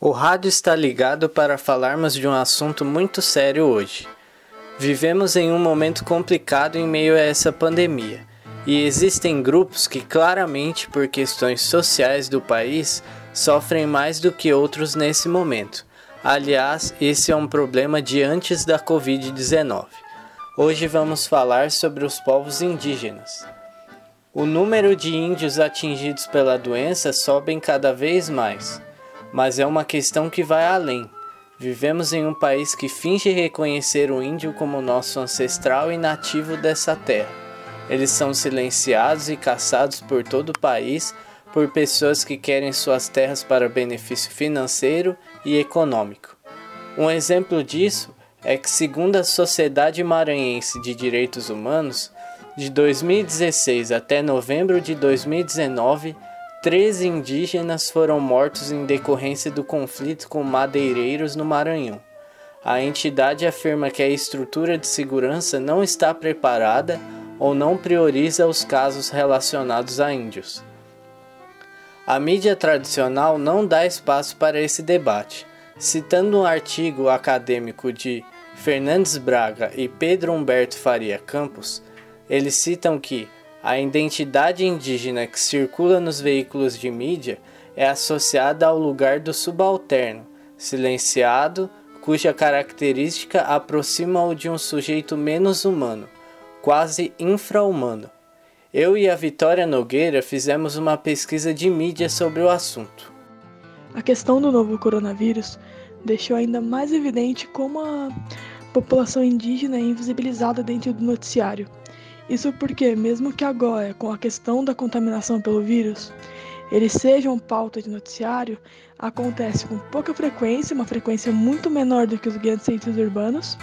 O rádio está ligado para falarmos de um assunto muito sério hoje. Vivemos em um momento complicado em meio a essa pandemia, e existem grupos que, claramente por questões sociais do país, sofrem mais do que outros nesse momento. Aliás, esse é um problema de antes da Covid-19. Hoje vamos falar sobre os povos indígenas. O número de índios atingidos pela doença sobe cada vez mais, mas é uma questão que vai além. Vivemos em um país que finge reconhecer o índio como nosso ancestral e nativo dessa terra. Eles são silenciados e caçados por todo o país por pessoas que querem suas terras para benefício financeiro e econômico. Um exemplo disso é que, segundo a Sociedade Maranhense de Direitos Humanos, de 2016 até novembro de 2019, 13 indígenas foram mortos em decorrência do conflito com madeireiros no Maranhão. A entidade afirma que a estrutura de segurança não está preparada ou não prioriza os casos relacionados a índios. A mídia tradicional não dá espaço para esse debate. Citando um artigo acadêmico de Fernandes Braga e Pedro Humberto Faria Campos, eles citam que a identidade indígena que circula nos veículos de mídia é associada ao lugar do subalterno, silenciado, cuja característica aproxima-o de um sujeito menos humano, quase infra-humano. Eu e a Vitória Nogueira fizemos uma pesquisa de mídia sobre o assunto. A questão do novo coronavírus deixou ainda mais evidente como a população indígena é invisibilizada dentro do noticiário. Isso porque, mesmo que agora, com a questão da contaminação pelo vírus, eles sejam pauta de noticiário, acontece com pouca frequência, uma frequência muito menor do que os grandes centros urbanos,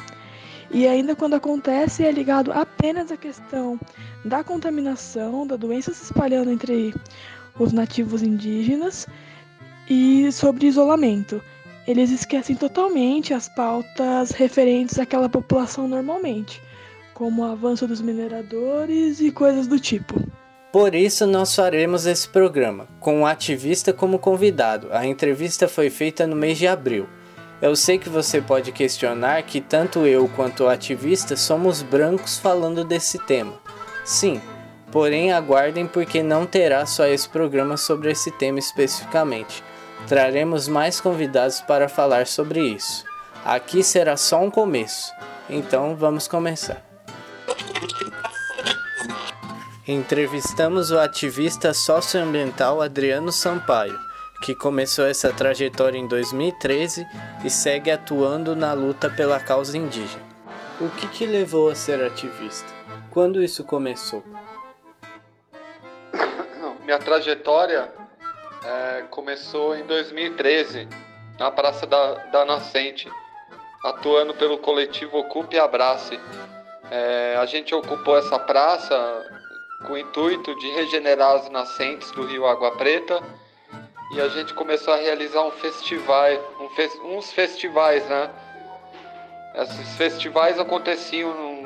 e ainda quando acontece, é ligado apenas à questão da contaminação, da doença se espalhando entre os nativos indígenas e sobre isolamento. Eles esquecem totalmente as pautas referentes àquela população normalmente, como o avanço dos mineradores e coisas do tipo. Por isso, nós faremos esse programa, com um ativista como convidado. A entrevista foi feita no mês de abril. Eu sei que você pode questionar que tanto eu quanto o ativista somos brancos falando desse tema. Sim, porém aguardem porque não terá só esse programa sobre esse tema especificamente. Traremos mais convidados para falar sobre isso. Aqui será só um começo, então vamos começar. Entrevistamos o ativista socioambiental Adriano Sampaio que começou essa trajetória em 2013 e segue atuando na luta pela causa indígena. O que te levou a ser ativista? Quando isso começou? Minha trajetória é, começou em 2013, na Praça da, da Nascente, atuando pelo coletivo Ocupe e Abrace. É, a gente ocupou essa praça com o intuito de regenerar as nascentes do rio Água Preta e a gente começou a realizar um festival, um fe uns festivais, né? Esses festivais aconteciam num,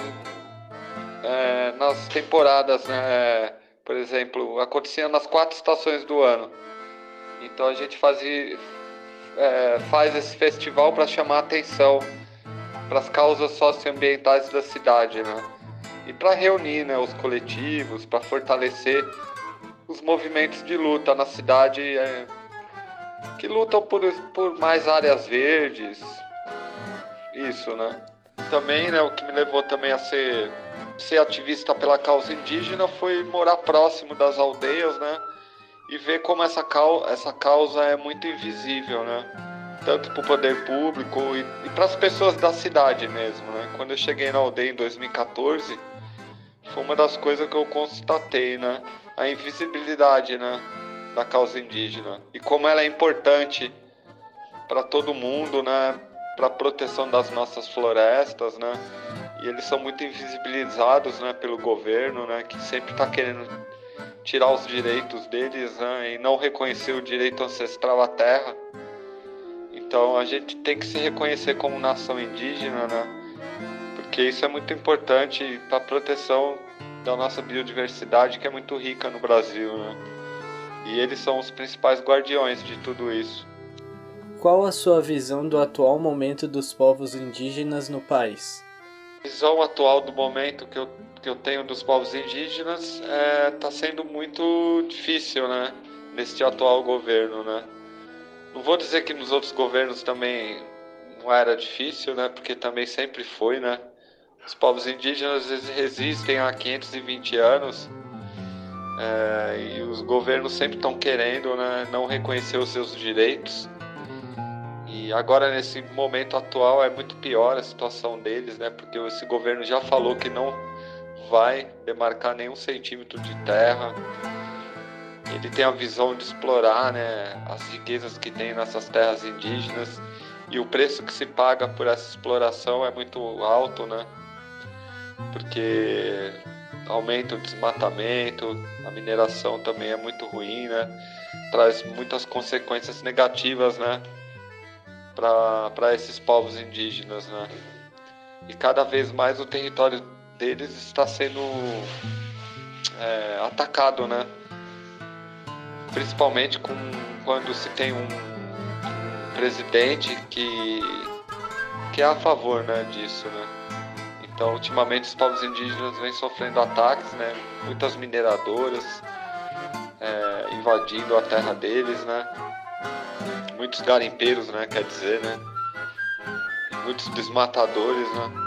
é, nas temporadas, né? Por exemplo, aconteciam nas quatro estações do ano. Então a gente é, faz esse festival para chamar atenção para as causas socioambientais da cidade, né? E para reunir né, os coletivos, para fortalecer os movimentos de luta na cidade é, que lutam por, por mais áreas verdes. Isso, né? Também, né, o que me levou também a ser, ser ativista pela causa indígena foi morar próximo das aldeias, né? E ver como essa, cau essa causa é muito invisível, né? Tanto para o poder público e, e para as pessoas da cidade mesmo, né? Quando eu cheguei na aldeia em 2014, foi uma das coisas que eu constatei, né? A invisibilidade, né? Da causa indígena e como ela é importante para todo mundo, né? Para a proteção das nossas florestas, né? E eles são muito invisibilizados, né? Pelo governo, né? Que sempre está querendo tirar os direitos deles, né? E não reconhecer o direito ancestral à terra. Então a gente tem que se reconhecer como nação indígena, né? Porque isso é muito importante para a proteção da nossa biodiversidade que é muito rica no Brasil, né? E eles são os principais guardiões de tudo isso. Qual a sua visão do atual momento dos povos indígenas no país? A visão atual do momento que eu, que eu tenho dos povos indígenas está é, tá sendo muito difícil, né? Neste atual governo, né? Não vou dizer que nos outros governos também não era difícil, né? Porque também sempre foi, né? Os povos indígenas resistem há 520 anos é, e os governos sempre estão querendo né, não reconhecer os seus direitos. E agora, nesse momento atual, é muito pior a situação deles, né? Porque esse governo já falou que não vai demarcar nenhum centímetro de terra. Ele tem a visão de explorar né, as riquezas que tem nessas terras indígenas. E o preço que se paga por essa exploração é muito alto, né? Porque aumenta o desmatamento, a mineração também é muito ruim, né? Traz muitas consequências negativas, né? Para esses povos indígenas, né? E cada vez mais o território deles está sendo é, atacado, né? Principalmente com, quando se tem um, presidente que, que é a favor né, disso, né? Então, ultimamente, os povos indígenas vêm sofrendo ataques, né? Muitas mineradoras é, invadindo a terra deles, né? Muitos garimpeiros, né? Quer dizer, né? Muitos desmatadores, né?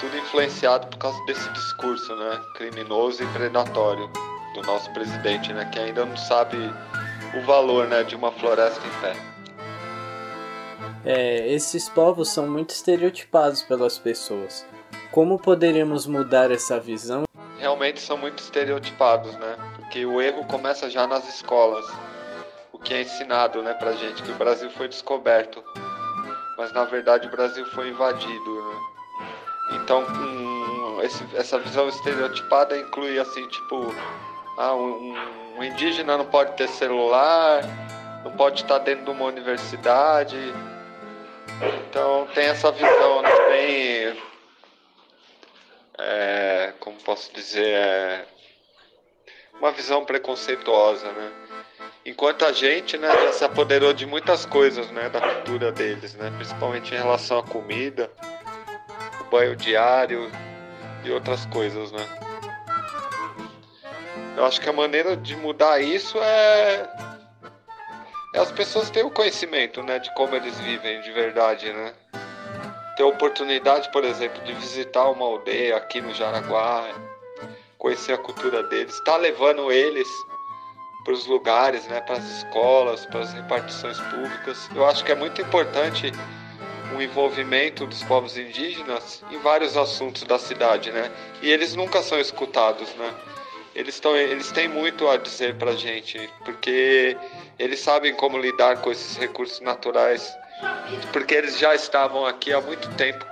Tudo influenciado por causa desse discurso, né? Criminoso e predatório do nosso presidente, né? Que ainda não sabe o valor, né? De uma floresta em pé. É, esses povos são muito estereotipados pelas pessoas. Como poderíamos mudar essa visão? Realmente são muito estereotipados, né? Porque o erro começa já nas escolas. O que é ensinado, né, pra gente que o Brasil foi descoberto, mas na verdade o Brasil foi invadido, né? Então, um, esse, essa visão estereotipada inclui assim, tipo, ah, um, um indígena não pode ter celular, não pode estar dentro de uma universidade, então tem essa visão né, bem. É, como posso dizer? É, uma visão preconceituosa, né? Enquanto a gente, né, já se apoderou de muitas coisas, né, da cultura deles, né, principalmente em relação à comida, banho diário e outras coisas, né. Eu acho que a maneira de mudar isso é é as pessoas terem o conhecimento, né, de como eles vivem de verdade, né? Ter a oportunidade, por exemplo, de visitar uma aldeia aqui no Jaraguá, conhecer a cultura deles, estar tá levando eles para os lugares, né, para as escolas, para as repartições públicas. Eu acho que é muito importante o envolvimento dos povos indígenas em vários assuntos da cidade, né? E eles nunca são escutados, né? Eles, tão, eles têm muito a dizer para gente, porque eles sabem como lidar com esses recursos naturais, porque eles já estavam aqui há muito tempo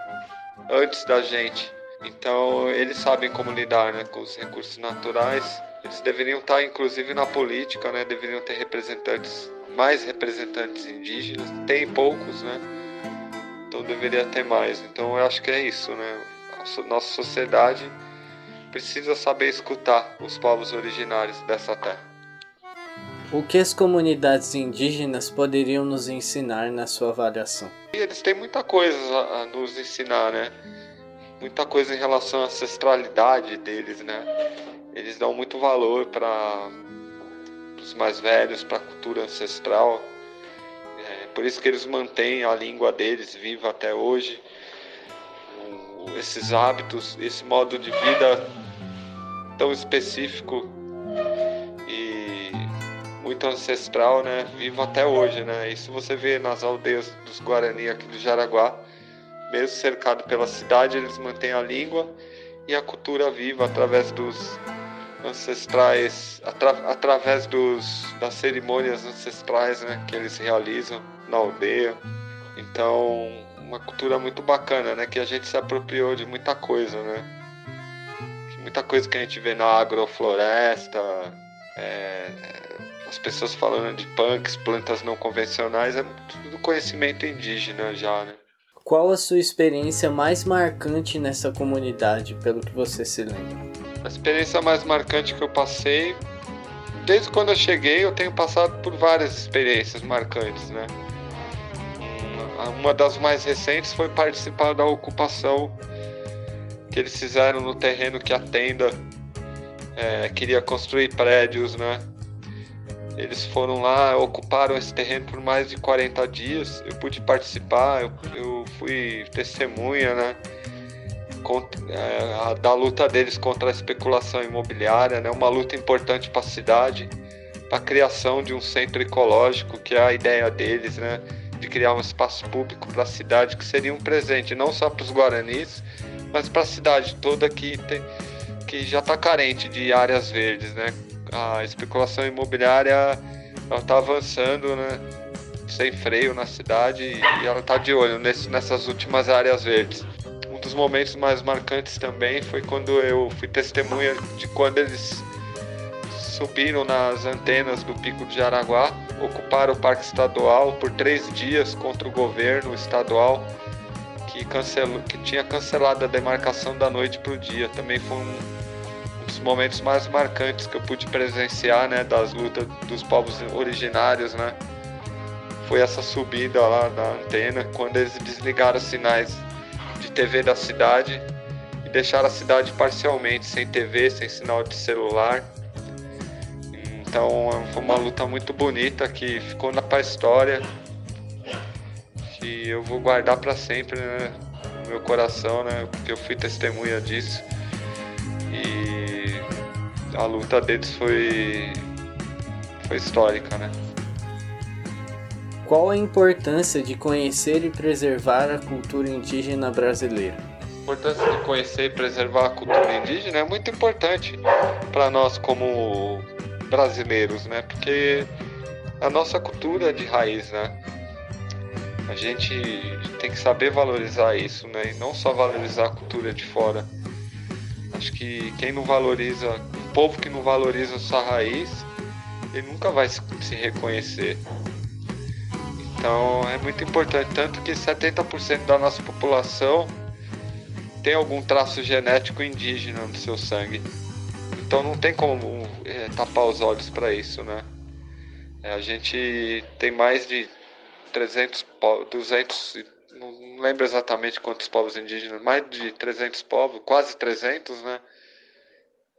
antes da gente. Então, eles sabem como lidar né, com os recursos naturais. Eles deveriam estar, inclusive, na política, né? Deveriam ter representantes, mais representantes indígenas. Tem poucos, né? Então, deveria ter mais. Então, eu acho que é isso, né? A nossa sociedade precisa saber escutar os povos originários dessa terra. O que as comunidades indígenas poderiam nos ensinar na sua avaliação? Eles têm muita coisa a nos ensinar, né? Muita coisa em relação à ancestralidade deles, né? Eles dão muito valor para os mais velhos, para a cultura ancestral. Por isso que eles mantêm a língua deles viva até hoje. Esses hábitos, esse modo de vida tão específico muito ancestral, né? Vivo até hoje, né? Isso você vê nas aldeias dos Guarani aqui do Jaraguá, mesmo cercado pela cidade, eles mantêm a língua e a cultura viva através dos ancestrais, atra, através dos, das cerimônias ancestrais, né? Que eles realizam na aldeia. Então, uma cultura muito bacana, né? Que a gente se apropriou de muita coisa, né? Muita coisa que a gente vê na agrofloresta, é, as pessoas falando de punks, plantas não convencionais, é tudo conhecimento indígena já, né? Qual a sua experiência mais marcante nessa comunidade, pelo que você se lembra? A experiência mais marcante que eu passei, desde quando eu cheguei, eu tenho passado por várias experiências marcantes, né? Uma das mais recentes foi participar da ocupação que eles fizeram no terreno que a tenda é, queria construir prédios, né? Eles foram lá, ocuparam esse terreno por mais de 40 dias. Eu pude participar, eu, eu fui testemunha, né? Contra, é, da luta deles contra a especulação imobiliária, né? Uma luta importante para a cidade, para a criação de um centro ecológico, que é a ideia deles, né? Criar um espaço público para a cidade que seria um presente não só para os guaranis, mas para a cidade toda que, tem, que já está carente de áreas verdes, né? A especulação imobiliária está avançando, né? Sem freio na cidade e ela está de olho nesse, nessas últimas áreas verdes. Um dos momentos mais marcantes também foi quando eu fui testemunha de quando eles subiram nas antenas do Pico de Jaraguá, ocuparam o Parque Estadual por três dias contra o governo estadual que, cancelou, que tinha cancelado a demarcação da noite para o dia. Também foi um, um, dos momentos mais marcantes que eu pude presenciar, né, das lutas dos povos originários, né. Foi essa subida lá da antena, quando eles desligaram os sinais de TV da cidade e deixaram a cidade parcialmente sem TV, sem sinal de celular. Então foi uma luta muito bonita que ficou na história que eu vou guardar para sempre né, no meu coração, né? Porque eu fui testemunha disso. E a luta deles foi foi histórica, né? Qual a importância de conhecer e preservar a cultura indígena brasileira? A importância de conhecer e preservar a cultura indígena é muito importante para nós como brasileiros, né? Porque a nossa cultura é de raiz, né? A gente tem que saber valorizar isso, né? E não só valorizar a cultura de fora. Acho que quem não valoriza, o povo que não valoriza a sua raiz, ele nunca vai se reconhecer. Então é muito importante, tanto que 70% da nossa população tem algum traço genético indígena no seu sangue. Então não tem como é, tapar os olhos para isso, né? É, a gente tem mais de 300, 200, não lembro exatamente quantos povos indígenas, mais de 300 povos, quase 300, né?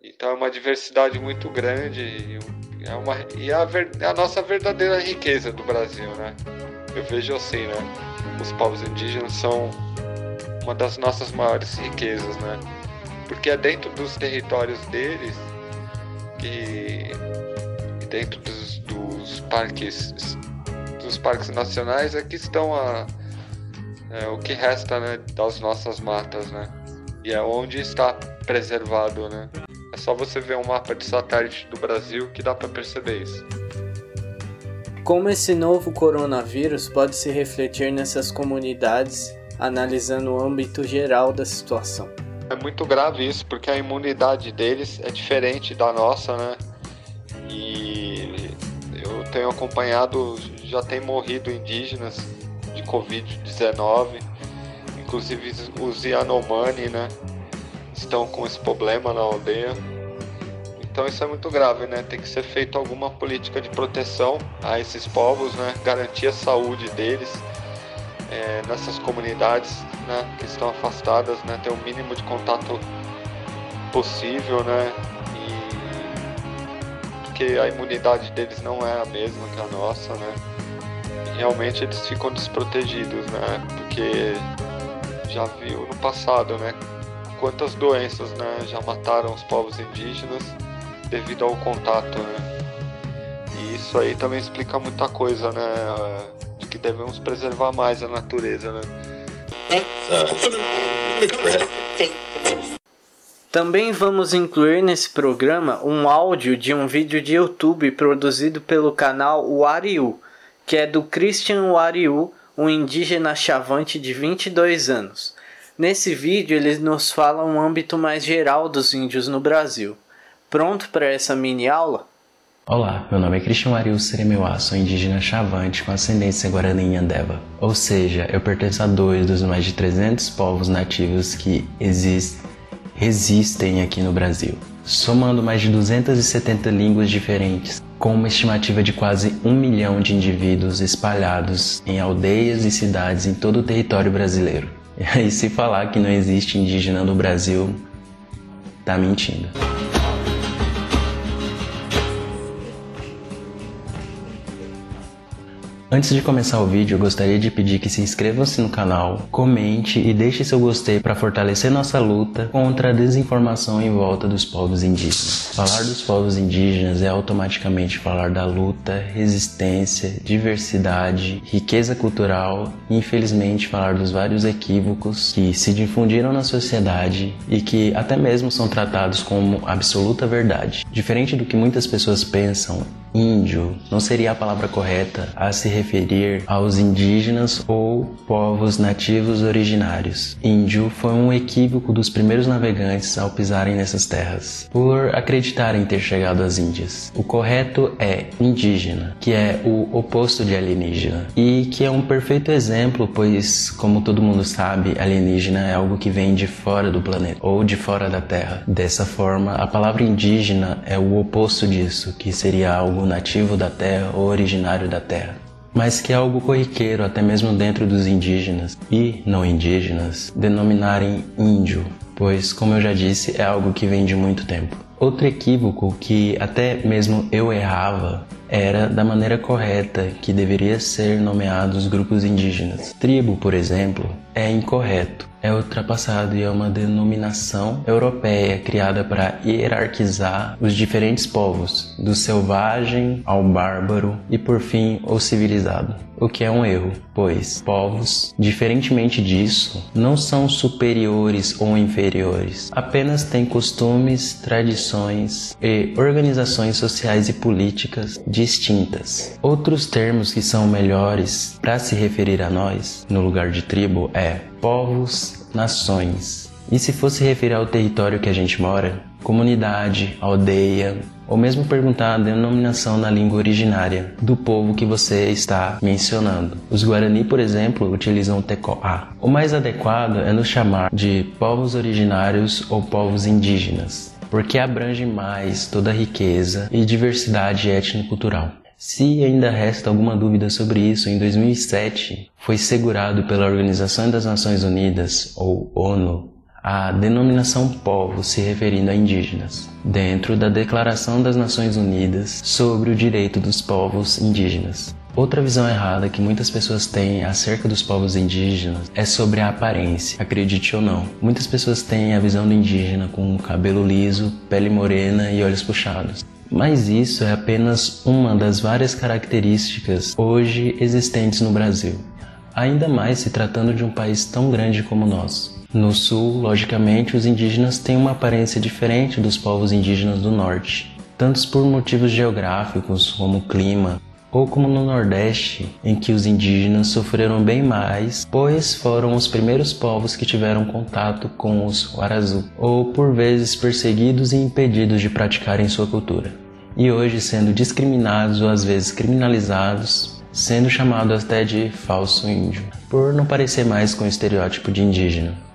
Então é uma diversidade muito grande e, é uma, e a, é a nossa verdadeira riqueza do Brasil, né? Eu vejo assim, né? Os povos indígenas são uma das nossas maiores riquezas, né? Porque é dentro dos territórios deles e, dentro dos, dos parques dos parques nacionais aqui estão a, é, o que resta né, das nossas matas, né? E é onde está preservado, né? É só você ver um mapa de satélite do Brasil que dá para perceber isso. Como esse novo coronavírus pode se refletir nessas comunidades, analisando o âmbito geral da situação? É muito grave isso, porque a imunidade deles é diferente da nossa, né? E eu tenho acompanhado já tem morrido indígenas de Covid-19, inclusive os Yanomami, né? Estão com esse problema na aldeia. Então isso é muito grave, né? Tem que ser feita alguma política de proteção a esses povos, né? Garantir a saúde deles é, nessas comunidades, né? Que estão afastadas, né? Ter o mínimo de contato possível, né? E porque a imunidade deles não é a mesma que a nossa, né? realmente eles ficam desprotegidos, né? Porque já viu no passado, né? Quantas doenças, né? Já mataram os povos indígenas devido ao contato, né? E isso aí também explica muita coisa, né? De que devemos preservar mais a natureza, né? Também vamos incluir nesse programa um áudio de um vídeo de YouTube produzido pelo canal Wariu que é do Christian Wariu, um indígena chavante de 22 anos. Nesse vídeo ele nos fala um âmbito mais geral dos índios no Brasil. Pronto para essa mini aula? Olá, meu nome é Christian Wariu Seremeuá, sou indígena chavante com ascendência guarani e andeva. Ou seja, eu pertenço a dois dos mais de 300 povos nativos que existem aqui no Brasil, somando mais de 270 línguas diferentes, com uma estimativa de quase um milhão de indivíduos espalhados em aldeias e cidades em todo o território brasileiro. E se falar que não existe indígena no Brasil, tá mentindo. Antes de começar o vídeo, eu gostaria de pedir que se inscrevam-se no canal, comente e deixe seu gostei para fortalecer nossa luta contra a desinformação em volta dos povos indígenas. Falar dos povos indígenas é automaticamente falar da luta, resistência, diversidade, riqueza cultural e, infelizmente, falar dos vários equívocos que se difundiram na sociedade e que até mesmo são tratados como absoluta verdade. Diferente do que muitas pessoas pensam, índio não seria a palavra correta a se referir aos indígenas ou povos nativos originários. Índio foi um equívoco dos primeiros navegantes ao pisarem nessas terras, por acreditarem ter chegado às Índias. O correto é indígena, que é o oposto de alienígena, e que é um perfeito exemplo, pois, como todo mundo sabe, alienígena é algo que vem de fora do planeta ou de fora da Terra. Dessa forma, a palavra indígena é o oposto disso, que seria algo algo nativo da terra ou originário da terra, mas que é algo corriqueiro até mesmo dentro dos indígenas e não indígenas denominarem índio, pois, como eu já disse, é algo que vem de muito tempo. Outro equívoco que até mesmo eu errava era da maneira correta que deveria ser nomeados grupos indígenas. Tribo, por exemplo, é incorreto é ultrapassado e é uma denominação europeia criada para hierarquizar os diferentes povos, do selvagem ao bárbaro e por fim o civilizado, o que é um erro, pois povos, diferentemente disso, não são superiores ou inferiores, apenas têm costumes, tradições e organizações sociais e políticas distintas. Outros termos que são melhores para se referir a nós, no lugar de tribo, é povos, nações. E se fosse referir ao território que a gente mora, comunidade, aldeia, ou mesmo perguntar a denominação na língua originária do povo que você está mencionando. Os Guarani, por exemplo, utilizam o tecoá. O mais adequado é nos chamar de povos originários ou povos indígenas, porque abrange mais toda a riqueza e diversidade étnico-cultural. Se ainda resta alguma dúvida sobre isso, em 2007 foi segurado pela Organização das Nações Unidas, ou ONU, a denominação povo se referindo a indígenas, dentro da Declaração das Nações Unidas sobre o direito dos povos indígenas. Outra visão errada que muitas pessoas têm acerca dos povos indígenas é sobre a aparência, acredite ou não. Muitas pessoas têm a visão do indígena com cabelo liso, pele morena e olhos puxados. Mas isso é apenas uma das várias características hoje existentes no Brasil, ainda mais se tratando de um país tão grande como o nosso. No sul, logicamente, os indígenas têm uma aparência diferente dos povos indígenas do norte, tanto por motivos geográficos como clima, ou como no Nordeste, em que os indígenas sofreram bem mais, pois foram os primeiros povos que tiveram contato com os Warazu, ou por vezes perseguidos e impedidos de praticarem sua cultura, e hoje sendo discriminados ou às vezes criminalizados, sendo chamados até de falso índio, por não parecer mais com o estereótipo de indígena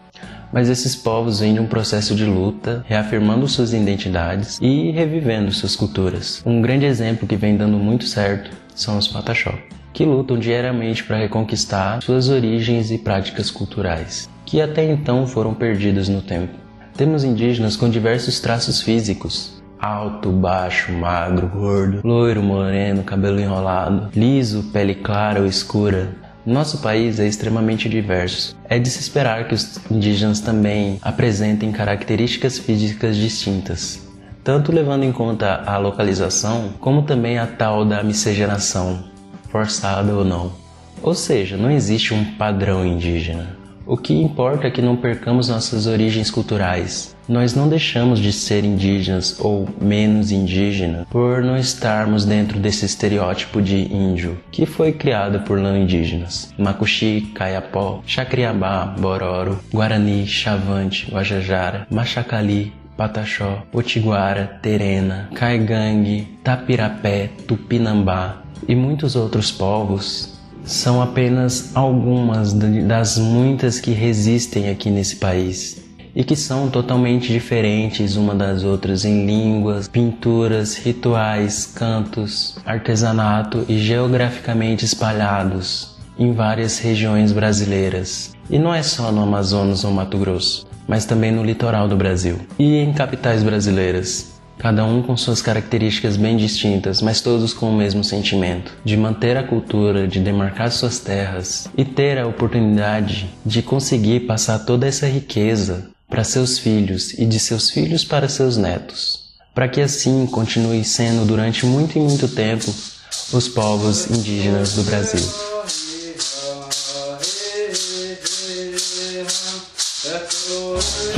mas esses povos vêm de um processo de luta, reafirmando suas identidades e revivendo suas culturas. Um grande exemplo que vem dando muito certo são os Pataxó, que lutam diariamente para reconquistar suas origens e práticas culturais, que até então foram perdidas no tempo. Temos indígenas com diversos traços físicos, alto, baixo, magro, gordo, loiro, moreno, cabelo enrolado, liso, pele clara ou escura. Nosso país é extremamente diverso. É de se esperar que os indígenas também apresentem características físicas distintas, tanto levando em conta a localização, como também a tal da miscigenação, forçada ou não. Ou seja, não existe um padrão indígena. O que importa é que não percamos nossas origens culturais. Nós não deixamos de ser indígenas ou menos indígena por não estarmos dentro desse estereótipo de índio que foi criado por não indígenas. Macuxi, Caiapó, Chacriabá, Bororo, Guarani, Chavante, Guajajara, Machacali, Pataxó, Potiguara, Terena, Caigangue, Tapirapé, Tupinambá e muitos outros povos são apenas algumas das muitas que resistem aqui nesse país e que são totalmente diferentes uma das outras em línguas, pinturas, rituais, cantos, artesanato e geograficamente espalhados em várias regiões brasileiras. E não é só no Amazonas ou Mato Grosso, mas também no litoral do Brasil e em capitais brasileiras cada um com suas características bem distintas, mas todos com o mesmo sentimento de manter a cultura, de demarcar suas terras e ter a oportunidade de conseguir passar toda essa riqueza para seus filhos e de seus filhos para seus netos, para que assim continue sendo durante muito e muito tempo os povos indígenas do Brasil.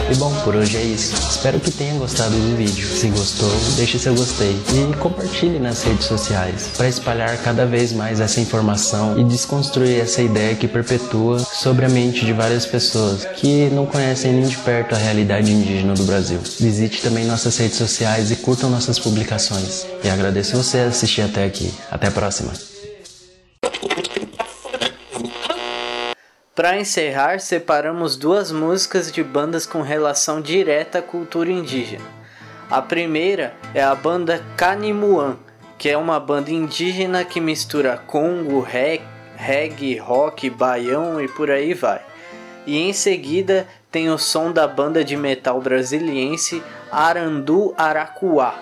E bom, por hoje é isso. Espero que tenha gostado do vídeo. Se gostou, deixe seu gostei e compartilhe nas redes sociais para espalhar cada vez mais essa informação e desconstruir essa ideia que perpetua sobre a mente de várias pessoas que não conhecem nem de perto a realidade indígena do Brasil. Visite também nossas redes sociais e curtam nossas publicações. E agradeço você assistir até aqui. Até a próxima. Para encerrar, separamos duas músicas de bandas com relação direta à cultura indígena. A primeira é a banda Canimuan, que é uma banda indígena que mistura congo, reggae, rock, baião e por aí vai. E em seguida tem o som da banda de metal brasiliense Arandu Aracuá,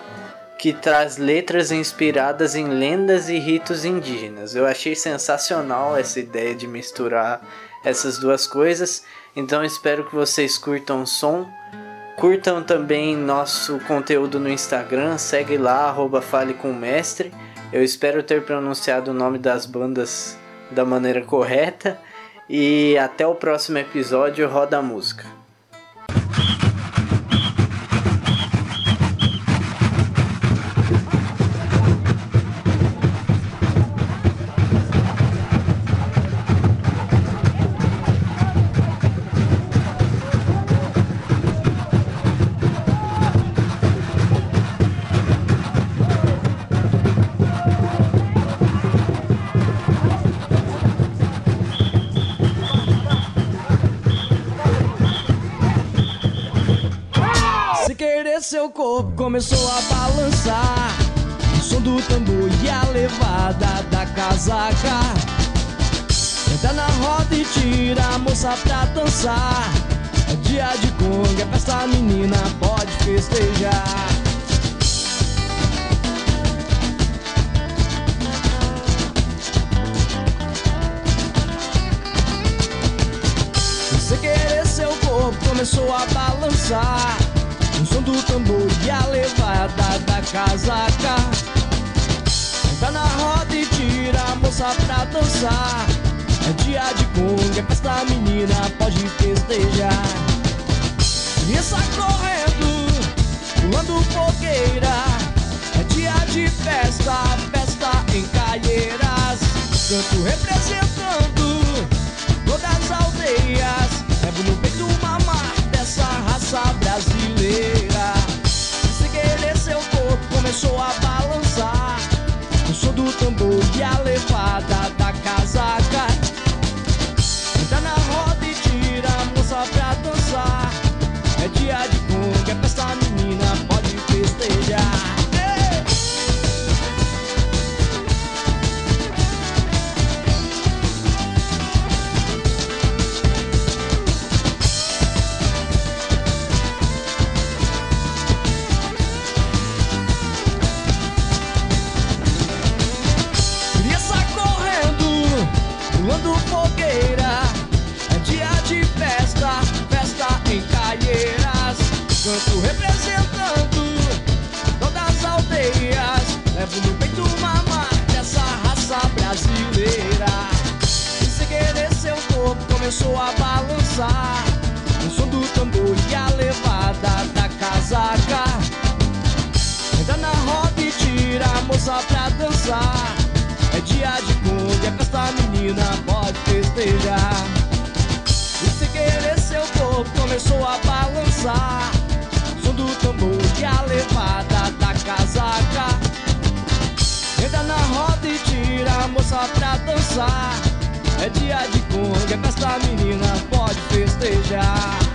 que traz letras inspiradas em lendas e ritos indígenas. Eu achei sensacional essa ideia de misturar essas duas coisas. Então espero que vocês curtam o som. Curtam também nosso conteúdo no Instagram, segue lá, arroba Fale com Mestre. Eu espero ter pronunciado o nome das bandas da maneira correta. E até o próximo episódio, roda a música. Começou a balançar. O som do tambor e a levada da casaca. Entra na roda e tira a moça pra dançar. É dia de conga, é festa menina, pode festejar. Sem querer, seu corpo começou a balançar. O som do tambor e a levada da casaca. Entra na roda e tira a moça pra dançar. É dia de conga, é festa menina, pode festejar. Criança correndo, pulando fogueira. É dia de festa, festa em Calheiras Canto representando todas as aldeias começou a balançar. O som do tambor e a levada da casaca. Entra na roda e tira a moça pra dançar. É dia de conga, é festa menina, pode festejar. E sem querer, seu corpo começou a balançar do tambor e a levada da casaca. Entra na roda e tira a moça pra dançar. É dia de conga, é festa menina, pode festejar.